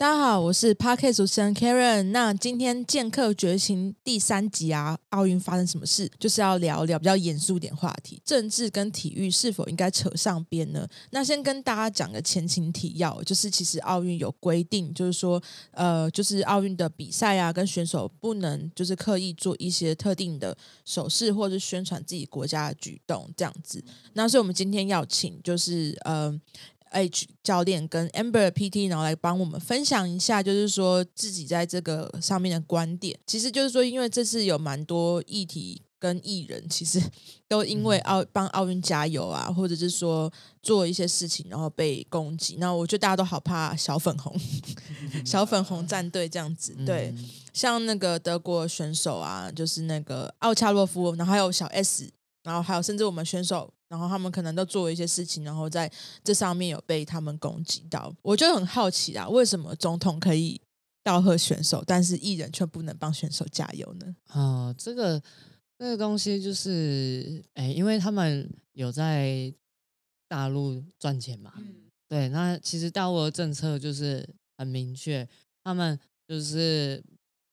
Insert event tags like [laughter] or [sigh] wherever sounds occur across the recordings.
大家好，我是 Parket 主持人 Karen。那今天剑客绝情第三集啊，奥运发生什么事？就是要聊聊比较严肃点话题，政治跟体育是否应该扯上边呢？那先跟大家讲个前情提要，就是其实奥运有规定，就是说，呃，就是奥运的比赛啊，跟选手不能就是刻意做一些特定的手势或者宣传自己国家的举动这样子。那所以我们今天要请就是呃。H 教练跟 Amber PT，然后来帮我们分享一下，就是说自己在这个上面的观点。其实就是说，因为这次有蛮多议题跟艺人，其实 [laughs] 都因为奥帮奥运加油啊，或者是说做一些事情，然后被攻击。那我觉得大家都好怕小粉红，[laughs] 小粉红战队这样子。对，像那个德国选手啊，就是那个奥恰洛夫，然后还有小 S，然后还有甚至我们选手。然后他们可能都做了一些事情，然后在这上面有被他们攻击到。我就很好奇啊，为什么总统可以道贺选手，但是艺人却不能帮选手加油呢？啊，这个这个东西就是，哎，因为他们有在大陆赚钱嘛。对，那其实大陆的政策就是很明确，他们就是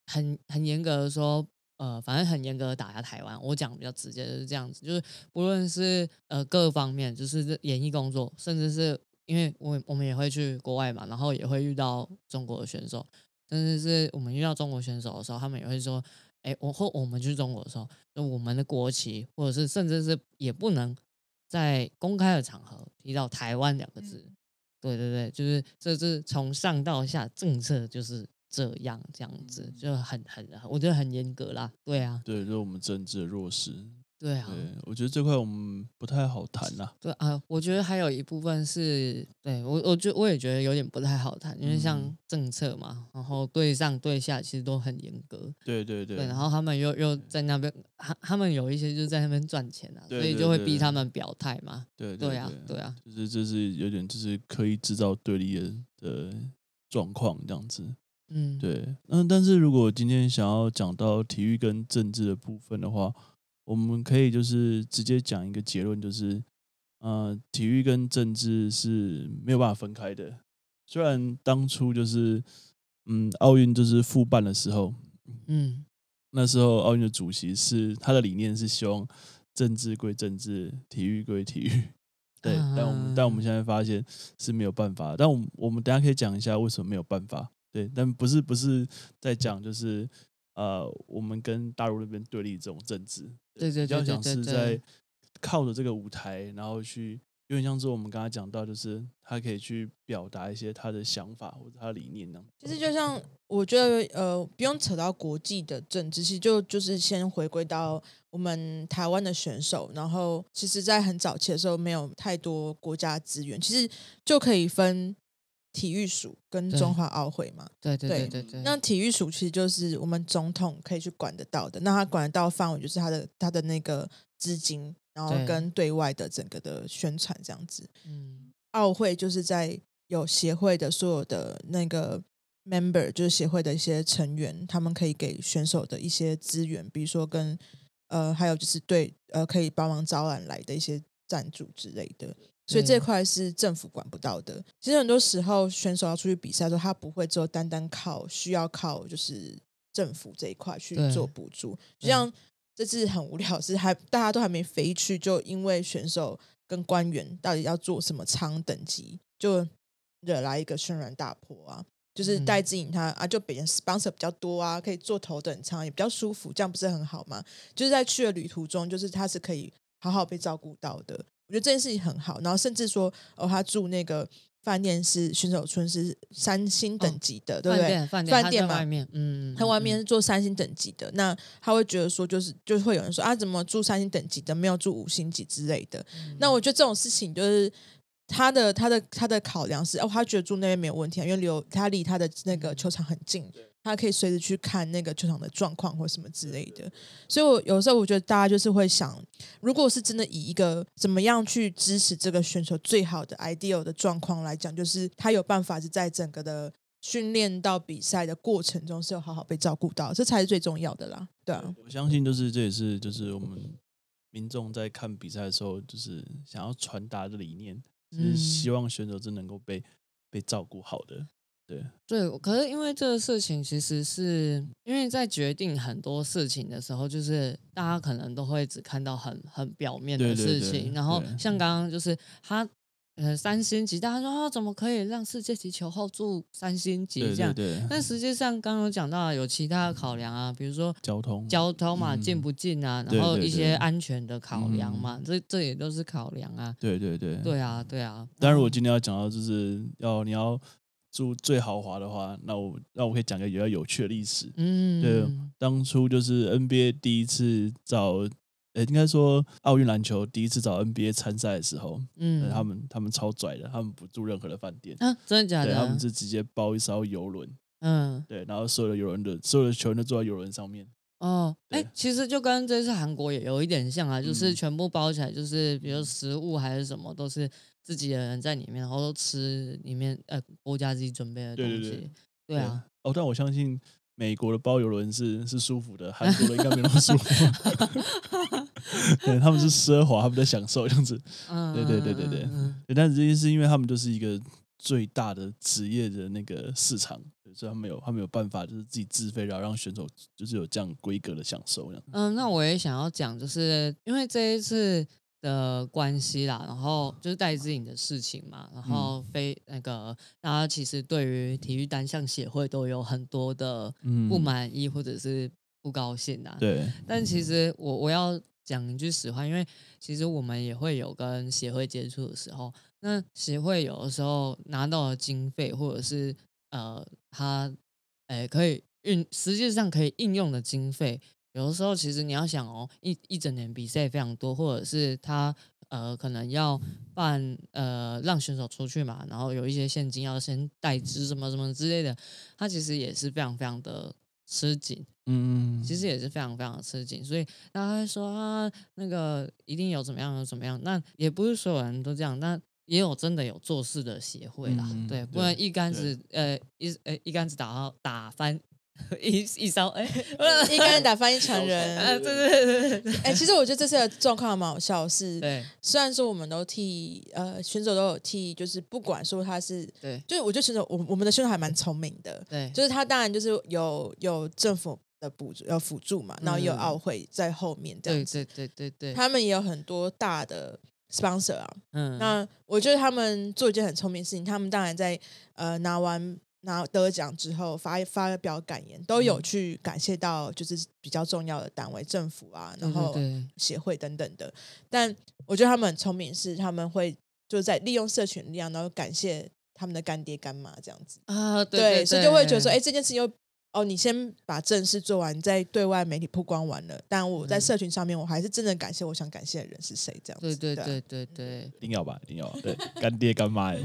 很很严格的说。呃，反正很严格的打压台湾，我讲比较直接就是这样子，就是不论是呃各方面，就是演艺工作，甚至是因为我我们也会去国外嘛，然后也会遇到中国的选手，甚至是我们遇到中国选手的时候，他们也会说，哎，我或我们去中国的时候，就我们的国旗，或者是甚至是也不能在公开的场合提到台湾两个字，对对对，就是这是从上到下政策就是。这样这样子就很很，我觉得很严格啦。对啊，对，就是我们政治的弱势。对啊，对，我觉得这块我们不太好谈呐。对啊，我觉得还有一部分是对我，我觉我也觉得有点不太好谈，因为像政策嘛，然后对上对下其实都很严格。对对对。对，然后他们又又在那边，他他们有一些就是在那边赚钱啊，所以就会逼他们表态嘛。对对啊，对啊，就是就是有点就是刻意制造对立的的状况这样子。嗯，对，嗯，但是如果今天想要讲到体育跟政治的部分的话，我们可以就是直接讲一个结论，就是，呃，体育跟政治是没有办法分开的。虽然当初就是，嗯，奥运就是复办的时候，嗯，那时候奥运的主席是他的理念是希望政治归政治，体育归体育，对，但我们但我们现在发现是没有办法，但我我们等下可以讲一下为什么没有办法。对，但不是不是在讲，就是呃，我们跟大陆那边对立这种政治，对对，比较讲是在靠着这个舞台，然后去有点像是我们刚才讲到，就是他可以去表达一些他的想法或者他的理念呢。其实就像我觉得，呃，不用扯到国际的政治，其实就就是先回归到我们台湾的选手，然后其实，在很早期的时候，没有太多国家资源，其实就可以分。体育署跟中华奥会嘛，对对对对对。那体育署其实就是我们总统可以去管得到的，那他管得到范围就是他的他的那个资金，然后跟对外的整个的宣传这样子。嗯，奥会就是在有协会的所有的那个 member，就是协会的一些成员，他们可以给选手的一些资源，比如说跟呃，还有就是对呃，可以帮忙招揽来的一些赞助之类的。所以这块是政府管不到的。其实很多时候选手要出去比赛的时候，他不会只有单单靠需要靠就是政府这一块去做补助。就像这次很无聊，是还大家都还没飞去，就因为选手跟官员到底要做什么舱等级，就惹来一个轩然大波啊！就是戴志颖他啊，就别人 sponsor 比较多啊，可以坐头等舱也比较舒服，这样不是很好吗？就是在去的旅途中，就是他是可以好好被照顾到的。我觉得这件事情很好，然后甚至说哦，他住那个饭店是选手村是三星等级的，对不对？饭店饭店嘛，嗯，他外面是做三星等级的，那他会觉得说，就是就会有人说啊，怎么住三星等级的，没有住五星级之类的？那我觉得这种事情就是他的他的他的考量是哦，他觉得住那边没有问题啊，因为离他离他的那个球场很近。他可以随时去看那个球场的状况或什么之类的。所以，我有时候我觉得大家就是会想，如果是真的以一个怎么样去支持这个选手最好的 ideal 的状况来讲，就是他有办法是在整个的训练到比赛的过程中是有好好被照顾到，这才是最重要的啦。对啊，我相信就是这也是就是我们民众在看比赛的时候，就是想要传达的理念，就是希望选手真能够被被照顾好的。对对，可是因为这个事情，其实是因为在决定很多事情的时候，就是大家可能都会只看到很很表面的事情，然后像刚刚就是他。呃，三星级，大家说啊，怎么可以让世界级球后住三星级这样？但实际上，刚刚讲到有其他的考量啊，比如说交通、交通嘛，近不近啊？然后一些安全的考量嘛，这这也都是考量啊。对对对，对啊对啊。但是我今天要讲到，就是要你要住最豪华的话，那我那我可以讲个比较有趣的历史。嗯，对，当初就是 NBA 第一次找。呃，应该说奥运篮球第一次找 NBA 参赛的时候，嗯，他们他们超拽的，他们不住任何的饭店，啊，真的假的？他们是直接包一艘游轮，嗯，对，然后所有的游轮的所有的球员都坐在游轮上面。哦，哎，其实就跟这次韩国也有一点像啊，就是全部包起来，就是比如食物还是什么，都是自己的人在里面，然后都吃里面呃国家自己准备的东西。对啊，哦，但我相信。美国的包游轮是是舒服的，韩国的应该没那么舒服。[laughs] 对，他们是奢华，他们在享受这样子。嗯对对对对对。但是这件事，因为他们就是一个最大的职业的那个市场，所以他们有他们有办法，就是自己自费，然后让选手就是有这样规格的享受。嗯，那我也想要讲，就是因为这一次。的关系啦，然后就是戴资颖的事情嘛，然后非那个大家其实对于体育单项协会都有很多的不满意或者是不高兴啊。对，但其实我我要讲一句实话，因为其实我们也会有跟协会接触的时候，那协会有的时候拿到了经费或者是呃他诶可以运实际上可以应用的经费。有的时候，其实你要想哦，一一整年比赛非常多，或者是他呃可能要办呃让选手出去嘛，然后有一些现金要先代支什么什么之类的，他其实也是非常非常的吃紧，嗯，其实也是非常非常的吃紧，所以大家会说啊，那个一定有怎么样有怎么样，那也不是所有人都这样，那也有真的有做事的协会啦，对，不然一竿子呃一呃一竿子打到打翻。[laughs] 一一烧哎，[laughs] 一个人打翻一船人 [laughs] 啊！对对对对哎，其实我觉得这次的状况蛮好笑，是，对，虽然说我们都替呃选手都有替，就是不管说他是，对，就是我觉得选手我我们的选手还蛮聪明的，对，就是他当然就是有有政府的补助要辅助嘛，然后有奥会在后面这样子，对对对对，他们也有很多大的 sponsor 啊，嗯，那我觉得他们做一件很聪明的事情，他们当然在呃拿完。拿得奖之后发发表感言，都有去感谢到就是比较重要的单位、政府啊，然后协会等等的。但我觉得他们很聪明，是他们会就在利用社群力量，然后感谢他们的干爹干妈这样子啊。对，所以就会觉得说，哎，这件事又。哦，你先把正事做完，再对外媒体曝光完了。但我在社群上面，我还是真的感谢我想感谢的人是谁，这样子。对对对对对，一定要吧，一定要。对，干爹干妈。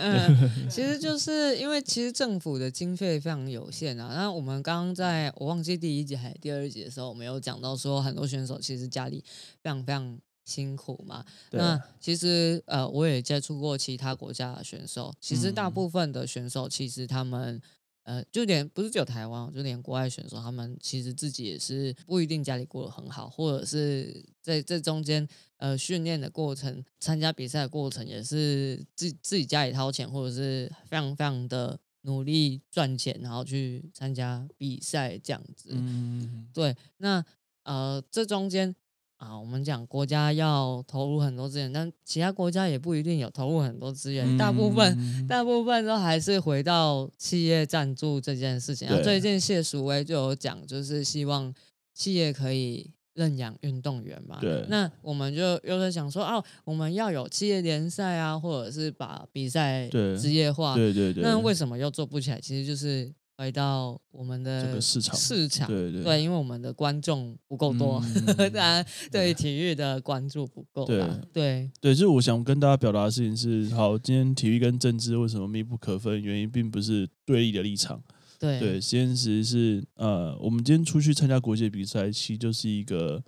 [laughs] 其实就是因为其实政府的经费非常有限啊。那我们刚刚在我忘记第一集还是第二集的时候，我们有讲到说，很多选手其实家里非常非常辛苦嘛。那其实呃，我也接触过其他国家的选手，其实大部分的选手其实他们。呃，就连不是只有台湾，就连国外选手，他们其实自己也是不一定家里过得很好，或者是在这中间，呃，训练的过程、参加比赛的过程，也是自自己家里掏钱，或者是非常非常的努力赚钱，然后去参加比赛这样子。嗯，对，那呃，这中间。啊，我们讲国家要投入很多资源，但其他国家也不一定有投入很多资源，大部分大部分都还是回到企业赞助这件事情。然后最近谢淑薇就有讲，就是希望企业可以认养运动员嘛。对，那我们就又在想说，哦，我们要有企业联赛啊，或者是把比赛职业化。对对对。那为什么又做不起来？其实就是。回到我们的市场，市场对对对，因为我们的观众不够多，[laughs] 当然对体育的关注不够。对对对，就是我想跟大家表达的事情是：好，今天体育跟政治为什么密不可分？原因并不是对立的立场，对对，实验室是呃，我们今天出去参加国际比赛，其实就是一个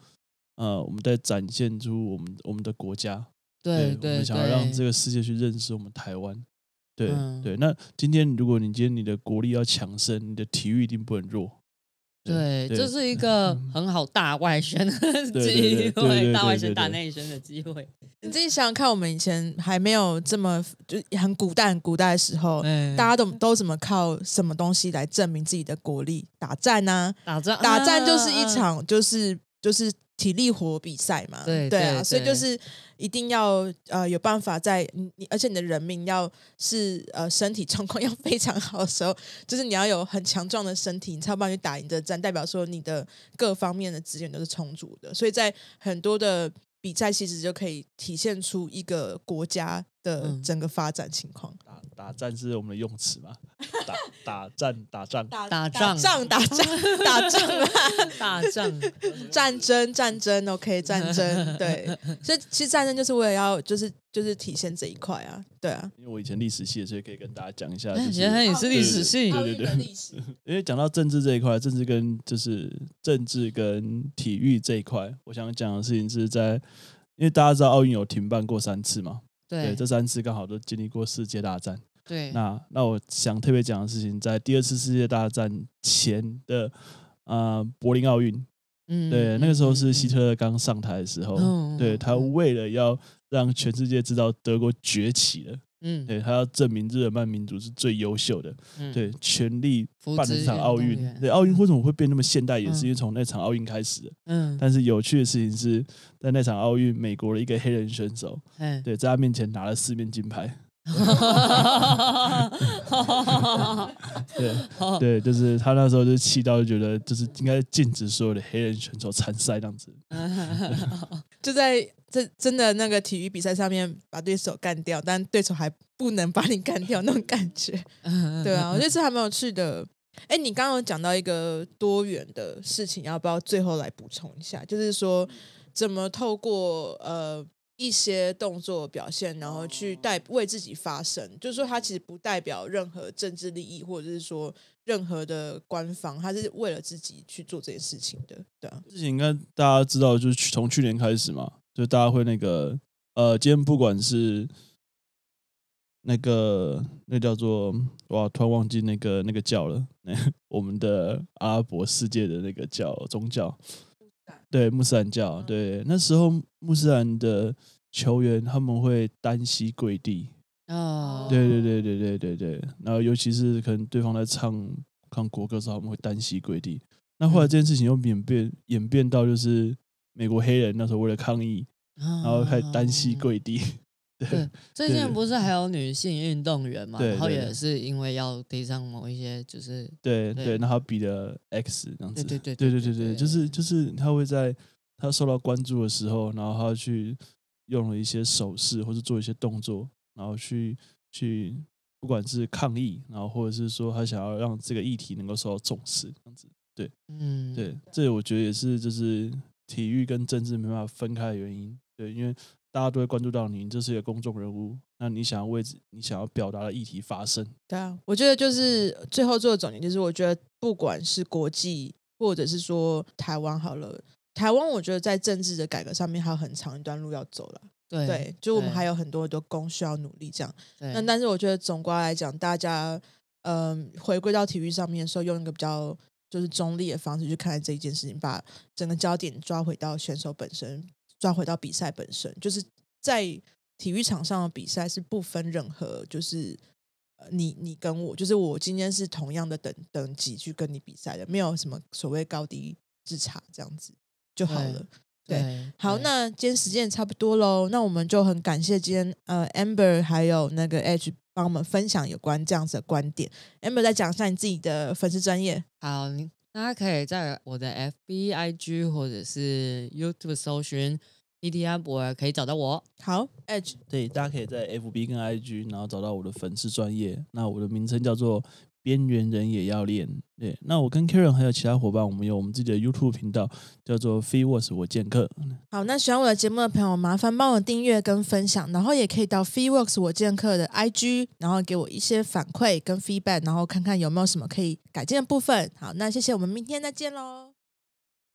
呃，我们在展现出我们我们的国家，对我们想要让这个世界去认识我们台湾。对对，那今天如果你今天你的国力要强盛，你的体育一定不能弱。对，这是一个很好大外宣的机会，大外宣大内宣的机会。你自己想想看，我们以前还没有这么就很古代、很古代的时候，大家都都怎么靠什么东西来证明自己的国力？打战呢？打仗，打战就是一场，就是就是。体力活比赛嘛，对对啊，所以就是一定要呃有办法在你，而且你的人命要是呃身体状况要非常好的时候，就是你要有很强壮的身体，你才有办法去打赢这战，代表说你的各方面的资源都是充足的，所以在很多的。比赛其实就可以体现出一个国家的整个发展情况。打打战是我们的用词嘛？打 [laughs] 打战打仗打打仗打仗打仗啊 [laughs] 打仗 [laughs] 战争战争 OK 战争对，所以其实战争就是为了要就是就是体现这一块啊，对啊。因为我以前历史系，所以可以跟大家讲一下。原来也是历史系，对对对。因为讲到政治这一块，政治跟就是政治跟体育这一块，我想讲的事情是在。因为大家知道奥运有停办过三次嘛，对，这三次刚好都经历过世界大战。对，那那我想特别讲的事情，在第二次世界大战前的呃柏林奥运，嗯，对，那个时候是希特勒刚上台的时候，对他为了要让全世界知道德国崛起了。嗯，对他要证明日耳曼民族是最优秀的，对，全力办了这场奥运。对，奥运为什么会变那么现代，也是因为从那场奥运开始的。嗯，但是有趣的事情是在那场奥运，美国的一个黑人选手，对，在他面前拿了四面金牌。[laughs] 对对，就是他那时候就气到，就觉得就是应该禁止所有的黑人选手参赛这样子。[laughs] 就在这真的那个体育比赛上面把对手干掉，但对手还不能把你干掉那种感觉。[laughs] 对啊，我觉得这还蛮有趣的。哎，你刚刚讲到一个多元的事情，要不要最后来补充一下？就是说怎么透过呃。一些动作表现，然后去代为自己发声，就是说，他其实不代表任何政治利益，或者是说任何的官方，他是为了自己去做这件事情的，对啊。事情应该大家知道，就是从去年开始嘛，就大家会那个呃，今天不管是那个那叫做哇，突然忘记那个那个教了，[laughs] 我们的阿拉伯世界的那个教宗教。对穆斯兰教，对那时候穆斯兰的球员他们会单膝跪地哦，对对对对对对对，然后尤其是可能对方在唱唱国歌时候，他们会单膝跪地。那后来这件事情又演变演变到就是美国黑人那时候为了抗议，然后开始单膝跪地。对，最近不是还有女性运动员嘛？然后也是因为要提倡某一些，就是对对，然后比的 X 这样子，对对对对对对对，就是就是他会在他受到关注的时候，然后他去用了一些手势或者做一些动作，然后去去不管是抗议，然后或者是说他想要让这个议题能够受到重视这样子，对，嗯，对，这我觉得也是就是体育跟政治没办法分开的原因，对，因为。大家都会关注到你，这是一个公众人物，那你想要为你想要表达的议题发声。对啊，我觉得就是最后做的总结，就是我觉得不管是国际或者是说台湾好了，台湾我觉得在政治的改革上面还有很长一段路要走了。对，就我们还有很多很多工需要努力这样。那但是我觉得总归来讲，大家嗯回归到体育上面的时候，用一个比较就是中立的方式去看待这一件事情，把整个焦点抓回到选手本身。抓回到比赛本身，就是在体育场上的比赛是不分任何，就是呃，你你跟我，就是我今天是同样的等等级去跟你比赛的，没有什么所谓高低之差，这样子就好了。对，好，那今天时间也差不多喽，那我们就很感谢今天呃，amber 还有那个 H 帮我们分享有关这样子的观点。amber 再讲一下你自己的粉丝专业。好。大家可以在我的 FB、IG 或者是 YouTube 搜寻 ET 安博，可以找到我。好，Edge，对，大家可以在 FB 跟 IG，然后找到我的粉丝专业。那我的名称叫做边缘人也要练。对，那我跟 Karen 还有其他伙伴，我们有我们自己的 YouTube 频道，叫做 FreeWorks 我剑客。好，那喜欢我的节目的朋友，麻烦帮我订阅跟分享，然后也可以到 Free Works 我剑客的 IG，然后给我一些反馈跟 feedback，然后看看有没有什么可以改进的部分。好，那谢谢，我们明天再见喽。